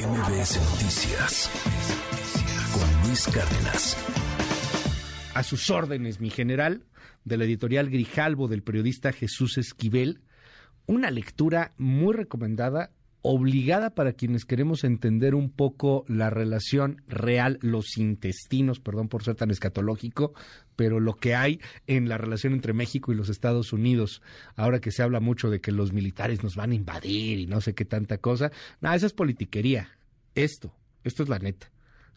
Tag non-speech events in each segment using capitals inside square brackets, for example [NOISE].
MBS Noticias con Luis Cárdenas. A sus órdenes, mi general, de la editorial Grijalbo del periodista Jesús Esquivel, una lectura muy recomendada, obligada para quienes queremos entender un poco la relación real, los intestinos, perdón por ser tan escatológico, pero lo que hay en la relación entre México y los Estados Unidos, ahora que se habla mucho de que los militares nos van a invadir y no sé qué tanta cosa, nada, esa es politiquería. Esto, esto es la neta.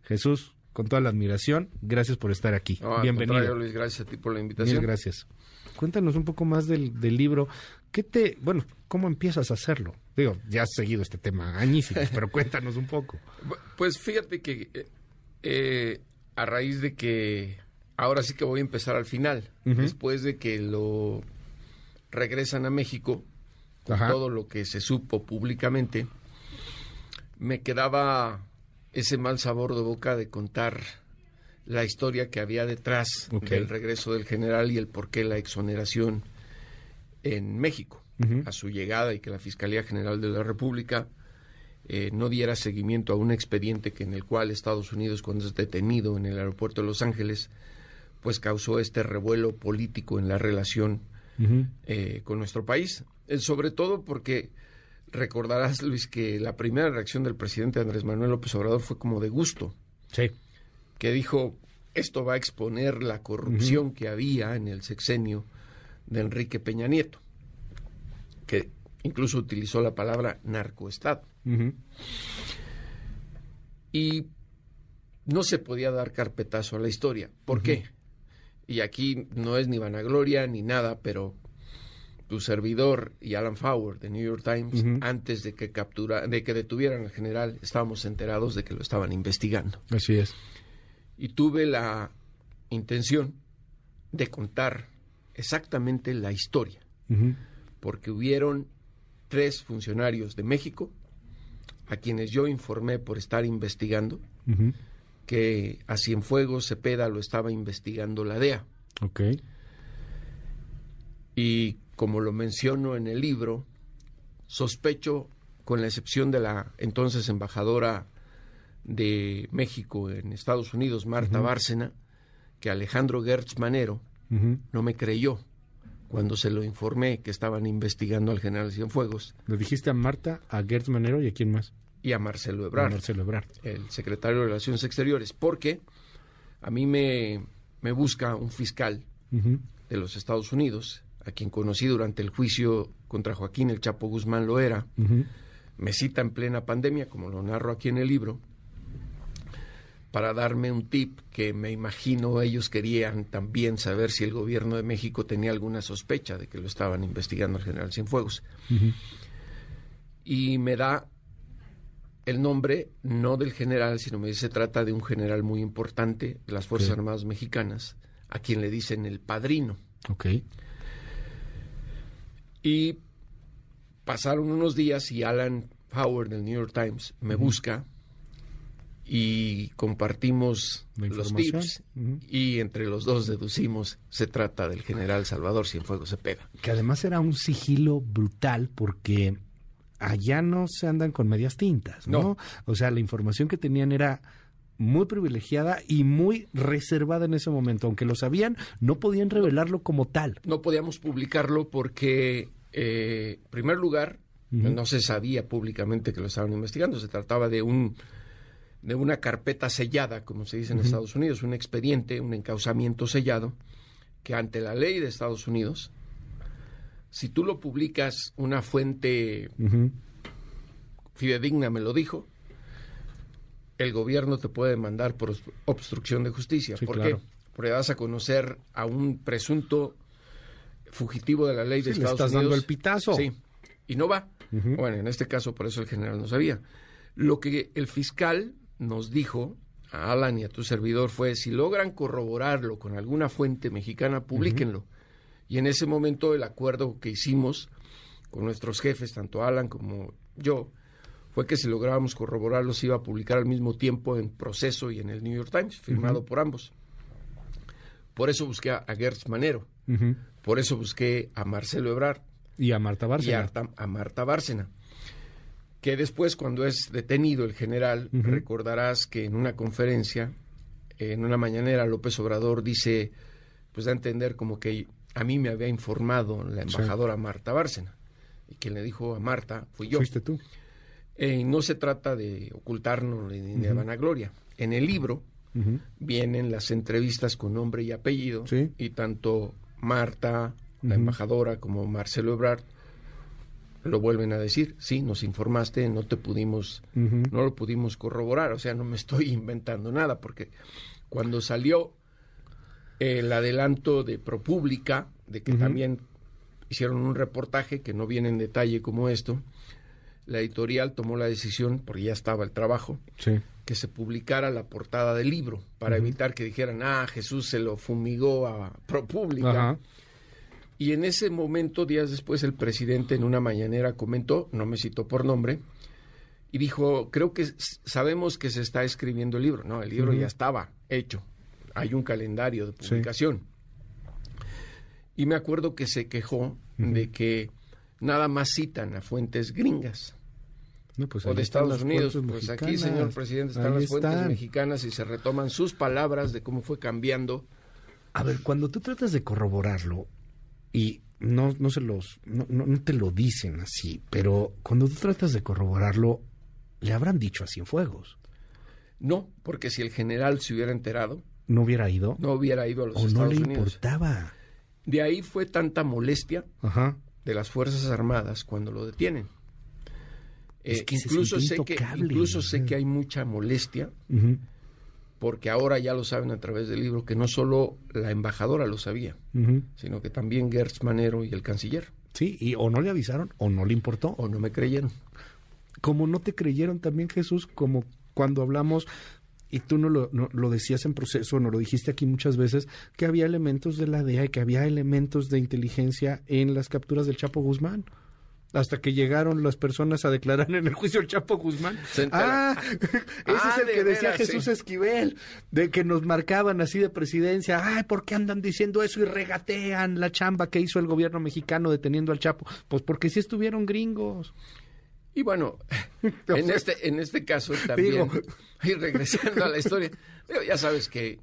Jesús, con toda la admiración, gracias por estar aquí. Bienvenido. Luis, gracias a ti por la invitación. Mil gracias. Cuéntanos un poco más del, del, libro. ¿Qué te, bueno, cómo empiezas a hacerlo? Digo, ya has seguido este tema añísimos, [LAUGHS] pero cuéntanos un poco. Pues fíjate que eh, eh, a raíz de que ahora sí que voy a empezar al final, uh -huh. después de que lo regresan a México, con Ajá. todo lo que se supo públicamente, me quedaba ese mal sabor de boca de contar la historia que había detrás okay. del regreso del general y el por qué la exoneración en México uh -huh. a su llegada y que la Fiscalía General de la República eh, no diera seguimiento a un expediente que en el cual Estados Unidos cuando es detenido en el aeropuerto de Los Ángeles pues causó este revuelo político en la relación uh -huh. eh, con nuestro país eh, sobre todo porque recordarás Luis que la primera reacción del presidente Andrés Manuel López Obrador fue como de gusto sí que dijo esto va a exponer la corrupción uh -huh. que había en el sexenio de Enrique Peña Nieto, que incluso utilizó la palabra narcoestado. Uh -huh. Y no se podía dar carpetazo a la historia. ¿Por uh -huh. qué? Y aquí no es ni vanagloria ni nada, pero tu servidor y Alan Fowler de New York Times, antes de que captura, de que detuvieran al general, estábamos enterados de que lo estaban investigando. Así es y tuve la intención de contar exactamente la historia, uh -huh. porque hubieron tres funcionarios de México a quienes yo informé por estar investigando uh -huh. que a Cienfuegos Cepeda lo estaba investigando la DEA. Okay. Y como lo menciono en el libro, sospecho, con la excepción de la entonces embajadora de México en Estados Unidos, Marta uh -huh. Bárcena, que Alejandro Gertz Manero uh -huh. no me creyó cuando se lo informé que estaban investigando al general Cienfuegos. ¿Le dijiste a Marta, a Gertz Manero y a quién más? Y a Marcelo Ebrard. A Marcelo Ebrard. El secretario de Relaciones Exteriores, porque a mí me, me busca un fiscal uh -huh. de los Estados Unidos, a quien conocí durante el juicio contra Joaquín El Chapo Guzmán Loera. Me cita en plena pandemia, como lo narro aquí en el libro, para darme un tip que me imagino ellos querían también saber si el gobierno de México tenía alguna sospecha de que lo estaban investigando el general Cienfuegos. Uh -huh. Y me da el nombre no del general, sino me dice se trata de un general muy importante de las Fuerzas okay. Armadas Mexicanas, a quien le dicen el padrino. Ok. Y pasaron unos días y Alan Howard del New York Times me uh -huh. busca y compartimos los tips uh -huh. y entre los dos deducimos se trata del general Salvador Cienfuegos Cepeda. Que además era un sigilo brutal porque allá no se andan con medias tintas, ¿no? no. O sea, la información que tenían era muy privilegiada y muy reservada en ese momento. Aunque lo sabían, no podían revelarlo como tal. No podíamos publicarlo porque, eh, en primer lugar, uh -huh. no se sabía públicamente que lo estaban investigando. Se trataba de un de una carpeta sellada, como se dice en uh -huh. Estados Unidos, un expediente, un encauzamiento sellado, que ante la ley de Estados Unidos, si tú lo publicas, una fuente uh -huh. fidedigna me lo dijo, el gobierno te puede demandar por obstrucción de justicia. Sí, ¿Por claro. qué? Porque vas a conocer a un presunto fugitivo de la ley de Estados le estás Unidos. dando el pitazo. Sí, y no va. Uh -huh. Bueno, en este caso, por eso el general no sabía. Lo que el fiscal nos dijo a Alan y a tu servidor fue, si logran corroborarlo con alguna fuente mexicana, publíquenlo. Uh -huh. Y en ese momento el acuerdo que hicimos con nuestros jefes, tanto Alan como yo, fue que si lográbamos corroborarlo se iba a publicar al mismo tiempo en proceso y en el New York Times, firmado uh -huh. por ambos. Por eso busqué a, Gertz Manero, uh -huh. por eso busqué a Marcelo Ebrard. Y a Marta Bárcena. Y a, a Marta Bárcena. Que después, cuando es detenido el general, recordarás que en una conferencia, en una mañanera, López Obrador dice, pues da a entender como que a mí me había informado la embajadora Marta Bárcena. Y quien le dijo a Marta fui yo. Fuiste tú. Eh, no se trata de ocultarnos ni de vanagloria. En el libro vienen las entrevistas con nombre y apellido. Y tanto Marta, la embajadora, como Marcelo Ebrard lo vuelven a decir, sí, nos informaste, no te pudimos, no lo pudimos corroborar, o sea, no me estoy [LAUGHS] inventando nada, porque cuando salió el adelanto de ProPública, de que también hicieron un reportaje que no viene en detalle como esto, la editorial tomó la decisión, porque ya estaba el trabajo, que se publicara la portada del libro, para evitar que dijeran, ah, Jesús se lo fumigó a ProPública. Y en ese momento, días después, el presidente en una mañanera comentó, no me citó por nombre, y dijo, creo que sabemos que se está escribiendo el libro. No, el libro ya estaba hecho. Hay un calendario de publicación. Y me acuerdo que se quejó de que nada más citan a fuentes gringas. Pues o de Estados Unidos. Pues aquí, señor presidente, están las fuentes mexicanas y se retoman sus palabras de cómo fue cambiando. A ver, cuando tú tratas de corroborarlo, y no, no se los, no, no, te lo dicen así, pero cuando tú tratas de corroborarlo, le habrán dicho a Cienfuegos. No, porque si el general se hubiera enterado, no hubiera ido, no hubiera ido a los o Estados no le importaba. De ahí fue tanta molestia de las fuerzas armadas cuando lo detienen. Eh, incluso sé que incluso sé que hay mucha molestia porque ahora ya lo saben a través del libro que no solo la embajadora lo sabía, sino que también Gertz Manero y el canciller. Sí, y o no le avisaron o no le importó. O no me creyeron. Como no te creyeron también Jesús, como cuando hablamos y tú no lo, no, lo, decías en proceso, no lo dijiste aquí muchas veces, que había elementos de la DEA y que había elementos de inteligencia en las capturas del Chapo Guzmán hasta que llegaron las personas a declarar en el juicio el Chapo Guzmán. Ah, [LAUGHS] ese es el ah, que decía Jesús Esquivel, de que nos marcaban así de presidencia. Ay, ¿por qué andan diciendo eso y regatean la chamba que hizo el gobierno mexicano deteniendo al Chapo? Pues porque sí estuvieron gringos. Y bueno, [LAUGHS] en este, en este caso [LAUGHS] también, y regresando a la historia, ya sabes que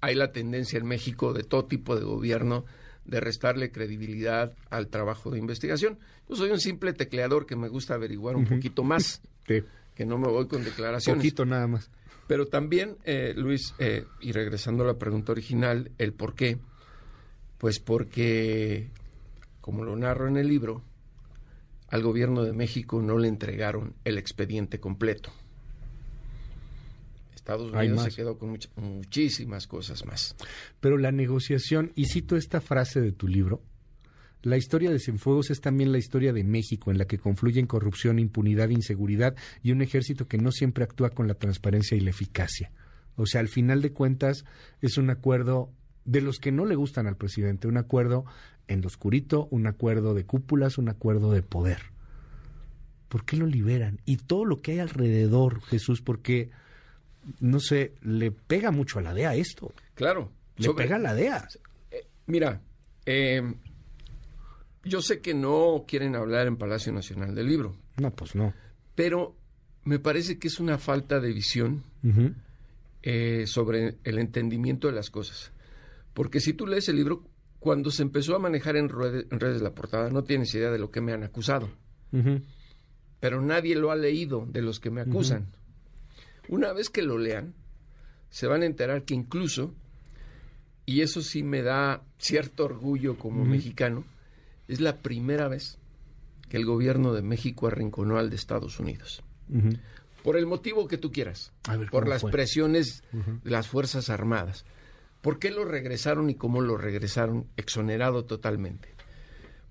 hay la tendencia en México de todo tipo de gobierno de restarle credibilidad al trabajo de investigación. Yo soy un simple tecleador que me gusta averiguar un poquito más, que no me voy con declaraciones. Poquito nada más. Pero también, eh, Luis, eh, y regresando a la pregunta original, el por qué, pues porque, como lo narro en el libro, al gobierno de México no le entregaron el expediente completo. Estados Unidos se quedó con muchísimas cosas más. Pero la negociación, y cito esta frase de tu libro, la historia de Cienfuegos es también la historia de México, en la que confluyen corrupción, impunidad, inseguridad y un ejército que no siempre actúa con la transparencia y la eficacia. O sea, al final de cuentas, es un acuerdo de los que no le gustan al presidente, un acuerdo en lo oscurito, un acuerdo de cúpulas, un acuerdo de poder. ¿Por qué lo liberan? Y todo lo que hay alrededor, Jesús, porque no sé, le pega mucho a la DEA esto. Claro. Le pega a la DEA. Eh, mira, eh, yo sé que no quieren hablar en Palacio Nacional del Libro. No, pues no. Pero me parece que es una falta de visión eh, sobre el entendimiento de las cosas. Porque si tú lees el libro, cuando se empezó a manejar en, redes, de la portada, no tienes idea de lo que me han acusado. Pero nadie lo ha leído de los que me acusan. Una vez que lo lean, se van a enterar que incluso, y eso sí me da cierto orgullo como mexicano, es la primera vez que el gobierno de México arrinconó al de Estados Unidos. Por el motivo que tú quieras, por las presiones de las Fuerzas Armadas. ¿Por qué lo regresaron y cómo lo regresaron exonerado totalmente?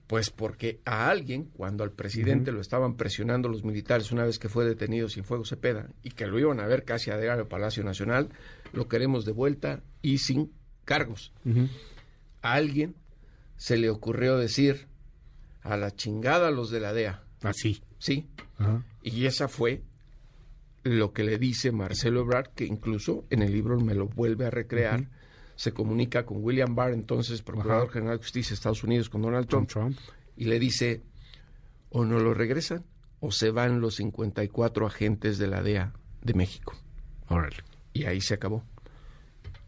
Pues porque a alguien, cuando al presidente lo estaban presionando los militares una vez que fue detenido sin fuego Cepeda y que lo iban a ver casi a al Palacio Nacional, lo queremos de vuelta y sin cargos. A alguien se le ocurrió decir a la chingada los de la DEA. Así. Ah, sí. Y esa fue lo que le dice Marcelo Ebrard, que incluso en el libro me lo vuelve a recrear se comunica con William Barr, entonces Procurador General de Justicia de Estados Unidos, con Donald Trump, y le dice, o no lo regresan o se van los 54 agentes de la DEA de México. Órale. Y ahí se acabó.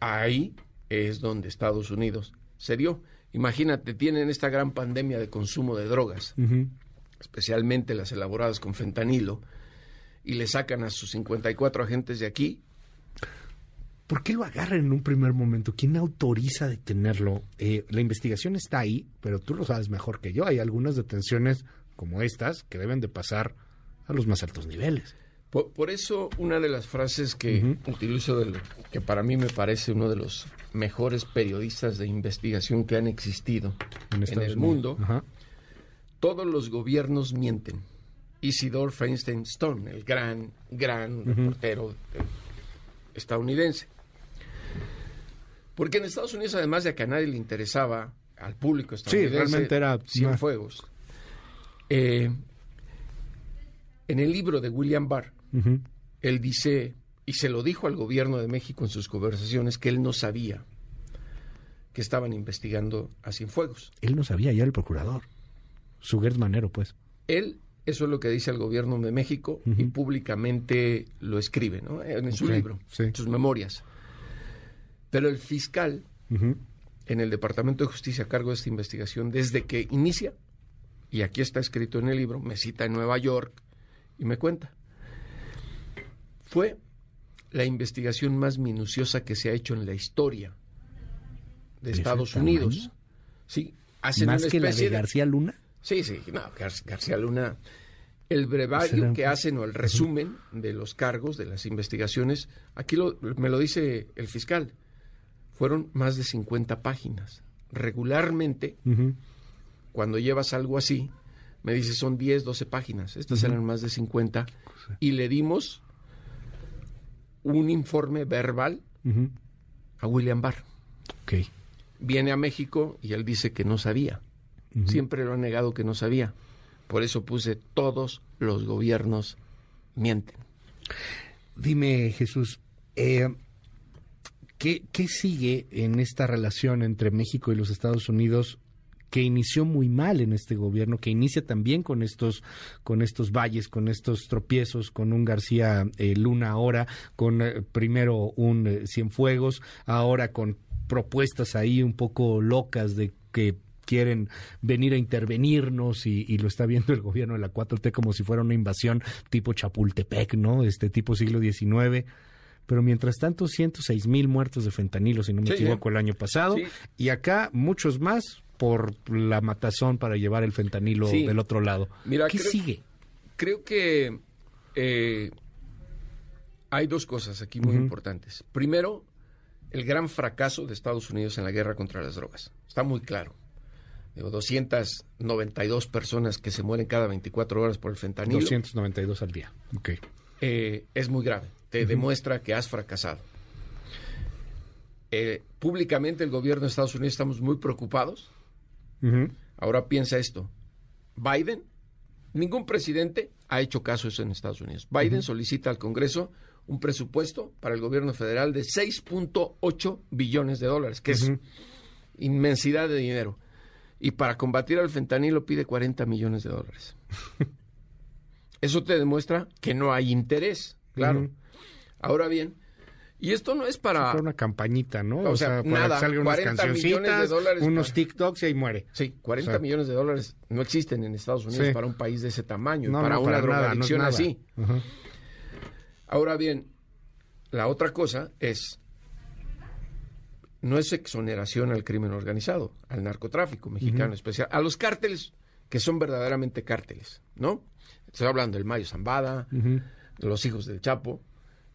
Ahí es donde Estados Unidos se dio. Imagínate, tienen esta gran pandemia de consumo de drogas, especialmente las elaboradas con fentanilo, y le sacan a sus 54 agentes de aquí. ¿Por qué lo agarran en un primer momento? ¿Quién autoriza detenerlo? Eh, la investigación está ahí, pero tú lo sabes mejor que yo. Hay algunas detenciones como estas que deben de pasar a los más altos niveles. Por, eso una de las frases que utilizo, de que para mí me parece uno de los mejores periodistas de investigación que han existido en, el mundo, todos los gobiernos mienten. Isidore Feinstein Stone, el gran, gran reportero eh, estadounidense. Porque en Estados Unidos, además de que a nadie le interesaba, al público estadounidense, sí, realmente era Cienfuegos. Eh, en el libro de William Barr, él dice, y se lo dijo al gobierno de México en sus conversaciones, que él no sabía que estaban investigando a Cienfuegos. Él no sabía, ya el procurador. Suguers Manero, pues. Él, eso es lo que dice el gobierno de México y públicamente lo escribe, ¿no? En su libro, en sus memorias. Pero el fiscal en el Departamento de Justicia a cargo de esta investigación, desde que inicia, y aquí está escrito en el libro, me cita en Nueva York y me cuenta fue la investigación más minuciosa que se ha hecho en la historia de Estados Unidos. Sí, hacen ¿Más que la de García Luna? Sí, sí, no, García Luna. El brevario que hacen o el resumen de los cargos, de las investigaciones, aquí me lo dice el fiscal, fueron más de 50 páginas. Regularmente, cuando llevas algo así, me dice son 10, 12 páginas. Estas eran más de 50. Y le dimos un informe verbal a William Barr. Okay. Viene a México y él dice que no sabía. Siempre lo ha negado que no sabía. Por eso puse todos los gobiernos mienten. Dime, Jesús, eh, ¿qué, ¿qué sigue en esta relación entre México y los Estados Unidos que inició muy mal en este gobierno, que inicia también con estos, con estos valles, con estos tropiezos, con un García eh, Luna ahora, con eh, primero un eh, Cienfuegos, ahora con propuestas ahí un poco locas de que quieren venir a intervenirnos y, y, lo está viendo el gobierno de la 4T como si fuera una invasión tipo Chapultepec, ¿no? Este tipo siglo XIX pero mientras tanto 106 mil muertos de fentanilo, si no me equivoco, el año pasado, y acá muchos más por la matazón para llevar el fentanilo del otro lado. Mira, ¿Qué sigue? Creo que eh, hay dos cosas aquí muy importantes. Primero, el gran fracaso de Estados Unidos en la guerra contra las drogas. Está muy claro. Digo, 292 personas que se mueren cada 24 horas por el fentanilo. 292 al día. Ok. Eh, es muy grave. Te demuestra que has fracasado. Eh, públicamente el gobierno de Estados Unidos estamos muy preocupados Ahora piensa esto. Biden, ningún presidente ha hecho caso eso en Estados Unidos. Biden solicita al Congreso un presupuesto para el gobierno federal de 6.8 billones de dólares, que es inmensidad de dinero. Y para combatir al fentanilo pide 40 millones de dólares. [LAUGHS] Eso te demuestra que no hay interés, claro. Ahora bien, y esto no es para... una campañita, ¿no? O, sea, para nada, que salgan unas cancioncitas, de dólares unos TikToks y ahí muere. Sí, 40 millones de dólares no existen en Estados Unidos para un país de ese tamaño, para una drogadicción así. Ahora bien, la otra cosa es, no es exoneración al crimen organizado, al narcotráfico mexicano especial, a los cárteles que son verdaderamente cárteles, ¿no? Estoy hablando del Mayo Zambada, de los hijos del Chapo,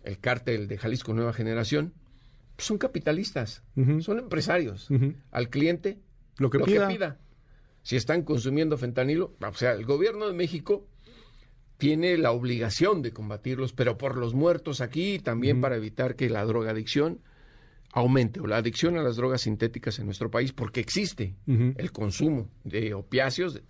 el cártel de Jalisco Nueva Generación, pues, son capitalistas, son empresarios. Al cliente, lo, que, pida. Si están consumiendo fentanilo, o sea, el gobierno de México tiene la obligación de combatirlos, pero por los muertos aquí, también para evitar que la drogadicción aumente o la adicción a las drogas sintéticas en nuestro país, porque existe el consumo de opiáceos,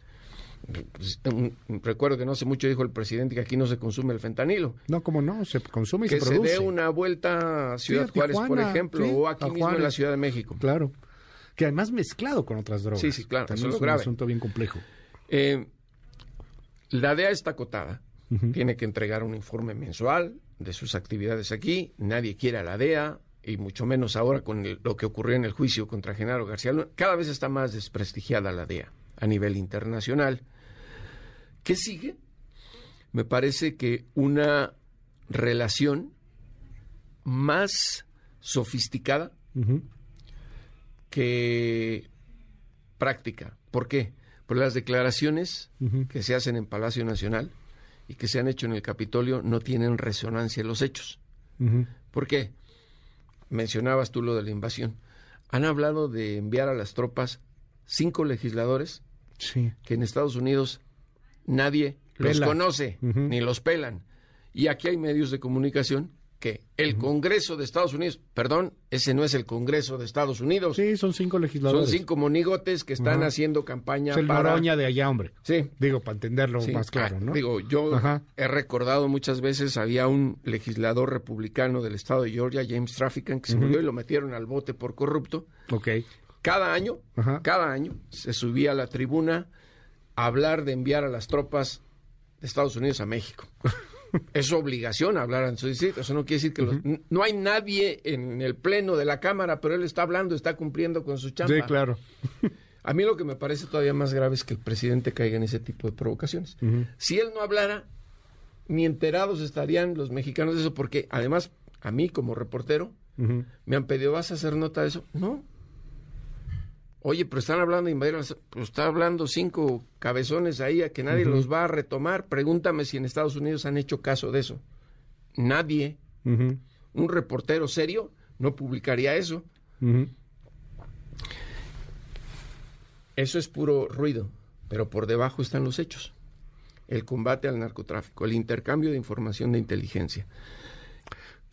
recuerdo que no hace mucho dijo el presidente que aquí no se consume el fentanilo. No, como no, se consume y se produce. Que se dé una vuelta a Ciudad Juárez, por ejemplo, o aquí mismo en la Ciudad de México. Claro. Que además mezclado con otras drogas. Sí, sí, claro. También es, un asunto bien complejo. Eh, La DEA está acotada. Tiene que entregar un informe mensual de sus actividades aquí. Nadie quiere a la DEA, y mucho menos ahora con lo que ocurrió en el juicio contra Genaro García. Luna. Cada vez está más desprestigiada la DEA a nivel internacional. ¿Qué sigue? Me parece que una relación más sofisticada que práctica. ¿Por qué? Por las declaraciones que se hacen en Palacio Nacional y que se han hecho en el Capitolio no tienen resonancia en los hechos. ¿Por qué? Mencionabas tú lo de la invasión. Han hablado de enviar a las tropas cinco legisladores que en Estados Unidos nadie los conoce ni los pelan. Y aquí hay medios de comunicación que el Congreso de Estados Unidos, perdón, ese no es el Congreso de Estados Unidos. Sí, son cinco legisladores. Son cinco monigotes que están haciendo campaña es el para... de allá, hombre. Sí. Digo, para entenderlo más claro, ¿no? Digo, yo he recordado muchas veces, había un legislador republicano del estado de Georgia, James Trafficant, que se murió y lo metieron al bote por corrupto. Ok. Cada año, cada año, se subía a la tribuna hablar de enviar a las tropas de Estados Unidos a México. [LAUGHS] es su obligación hablar en su distrito. Eso no quiere decir que no hay nadie en el pleno de la Cámara, pero él está hablando, está cumpliendo con su chamba. Sí, claro. [LAUGHS] A mí lo que me parece todavía más grave es que el presidente caiga en ese tipo de provocaciones. Si él no hablara, ni enterados estarían los mexicanos de eso, porque además a mí como reportero me han pedido, ¿vas a hacer nota de eso? No, Oye, pero están hablando de invadir, pues está hablando cinco cabezones ahí a que nadie los va a retomar. Pregúntame si en Estados Unidos han hecho caso de eso. Nadie. Un reportero serio no publicaría eso. Eso es puro ruido, pero por debajo están los hechos. El combate al narcotráfico, el intercambio de información de inteligencia.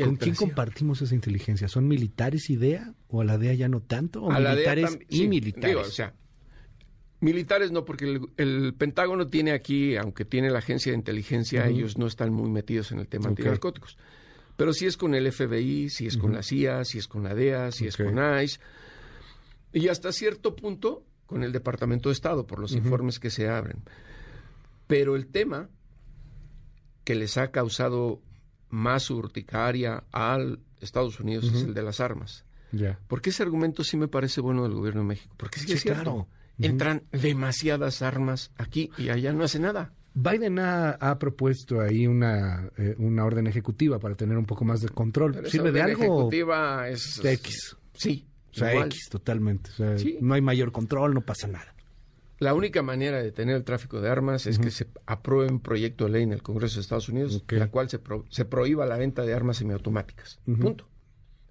¿Con quién compartimos esa inteligencia? ¿Son militares idea o a la DEA ya no tanto? ¿O militares y militares? o sea, militares no, porque el, Pentágono tiene aquí, aunque tiene la agencia de inteligencia, ellos no están muy metidos en el tema de narcóticos. Pero sí es con el FBI, si es con la CIA, si es con la DEA, si es con ICE. Y hasta cierto punto con el Departamento de Estado, por los informes que se abren. Pero el tema que les ha causado más urticaria al Estados Unidos es el de las armas. Porque ese argumento sí me parece bueno del gobierno de México. Porque sí, es cierto. Entran demasiadas armas aquí y allá no hace nada. Biden ha, propuesto ahí una, eh, una orden ejecutiva para tener un poco más de control. ¿Sirve de algo? ejecutiva es... De X. Sí. O sea, X totalmente. No hay mayor control, no pasa nada. La única manera de tener el tráfico de armas es que se apruebe un proyecto de ley en el Congreso de Estados Unidos, en la cual se, se prohíba la venta de armas semiautomáticas. Punto.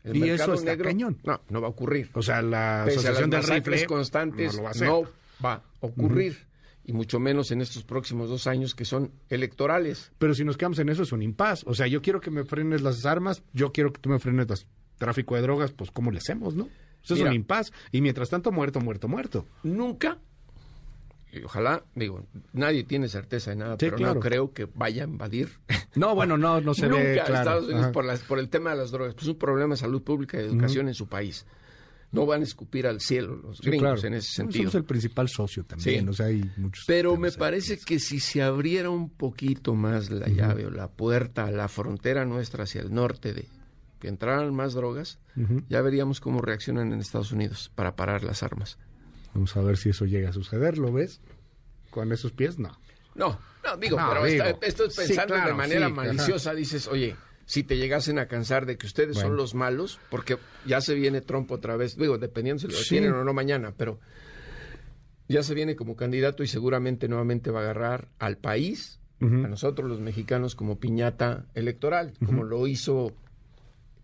El y eso está cañón. No, no va a ocurrir. O sea, la asociación de rifles constantes no, va a, ocurrir. Y mucho menos en estos próximos dos años que son electorales. Pero si nos quedamos en eso es un impas. O sea, yo quiero que me frenes las armas, yo quiero que tú me frenes el tráfico de drogas, pues ¿cómo le hacemos, no? Eso es un impas. Y mientras tanto, muerto, muerto, muerto. Nunca ojalá, digo, nadie tiene certeza de nada, pero no creo que vaya a invadir. No, bueno, no, no se [LAUGHS] ve claro. Estados Unidos por, las, por el tema de las drogas. Pues es un problema de salud pública y de educación en su país. No van a escupir al cielo los gringos en ese sentido. Somos el principal socio también, o sea, hay muchos Pero me parece que si se abriera un poquito más la llave o la puerta a la frontera nuestra hacia el norte de que entraran más drogas, ya veríamos cómo reaccionan en Estados Unidos para parar las armas. Vamos a ver si eso llega a suceder, ¿lo ves? Con esos pies, no. No, no, digo, pero esto es pensando de manera maliciosa, dices, oye, si te llegasen a cansar de que ustedes son los malos, porque ya se viene Trump otra vez, digo, dependiendo si lo tienen o no mañana, pero ya se viene como candidato y seguramente nuevamente va a agarrar al país, a nosotros los mexicanos, como piñata electoral, como lo hizo,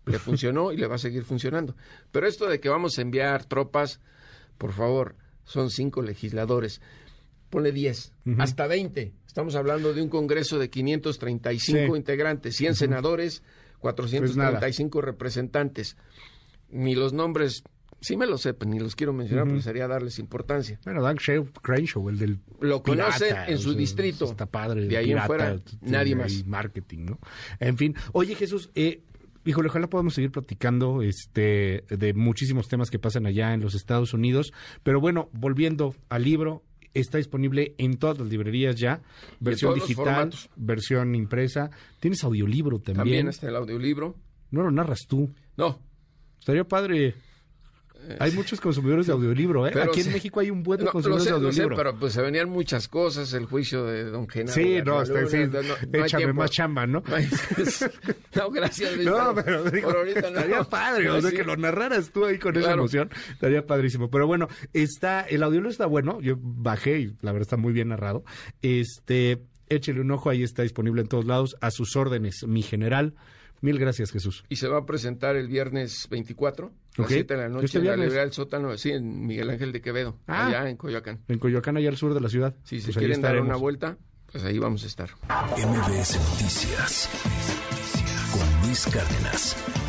le funcionó y le va a seguir funcionando. Pero esto de que vamos a enviar tropas por favor, son cinco legisladores. Ponle diez, hasta veinte. Estamos hablando de un Congreso de 535 integrantes, 100 senadores, 435 pues representantes. Ni los nombres, sí me lo sé, ni los quiero mencionar, uh sería darles importancia. Bueno, Dan Crenshaw, el del Lo conoce en su distrito. Está padre. De ahí en fuera, nadie más. Marketing, ¿no? En fin. Oye, Jesús, eh, Híjole, ojalá podamos seguir platicando este, de muchísimos temas que pasan allá en los Estados Unidos. Pero bueno, volviendo al libro, Está disponible en todas las librerías ya, versión digital, versión impresa. Tienes audiolibro también. También está el audiolibro. No lo narras tú. No. Estaría padre. Hay muchos consumidores de audiolibro, ¿eh? Aquí en México hay un buen de consumidores de audiolibro. Sé, pero pues se venían muchas cosas, el juicio de Don Genaro. Sí, no, está, sí, no, échame más chamba, ¿no? [LAUGHS] No, gracias. no, pero digo, por ahorita no. Estaría padre, o sea, que lo narraras tú ahí con esa emoción, estaría padrísimo. Pero bueno, está, el audiolibro está bueno, yo bajé y la verdad está muy bien narrado. Este, échele un ojo, ahí está disponible en todos lados, a sus órdenes, mi general. Mil gracias, Jesús. Y se va a presentar el viernes 24, a las 7 de la noche, en la librería del sótano, sí, en Miguel Ángel de Quevedo, ah. allá en Coyoacán. En Coyoacán, allá al sur de la ciudad. Sí, si pues quieren dar una vuelta, pues ahí vamos a estar. MBS Noticias con Luis Cárdenas.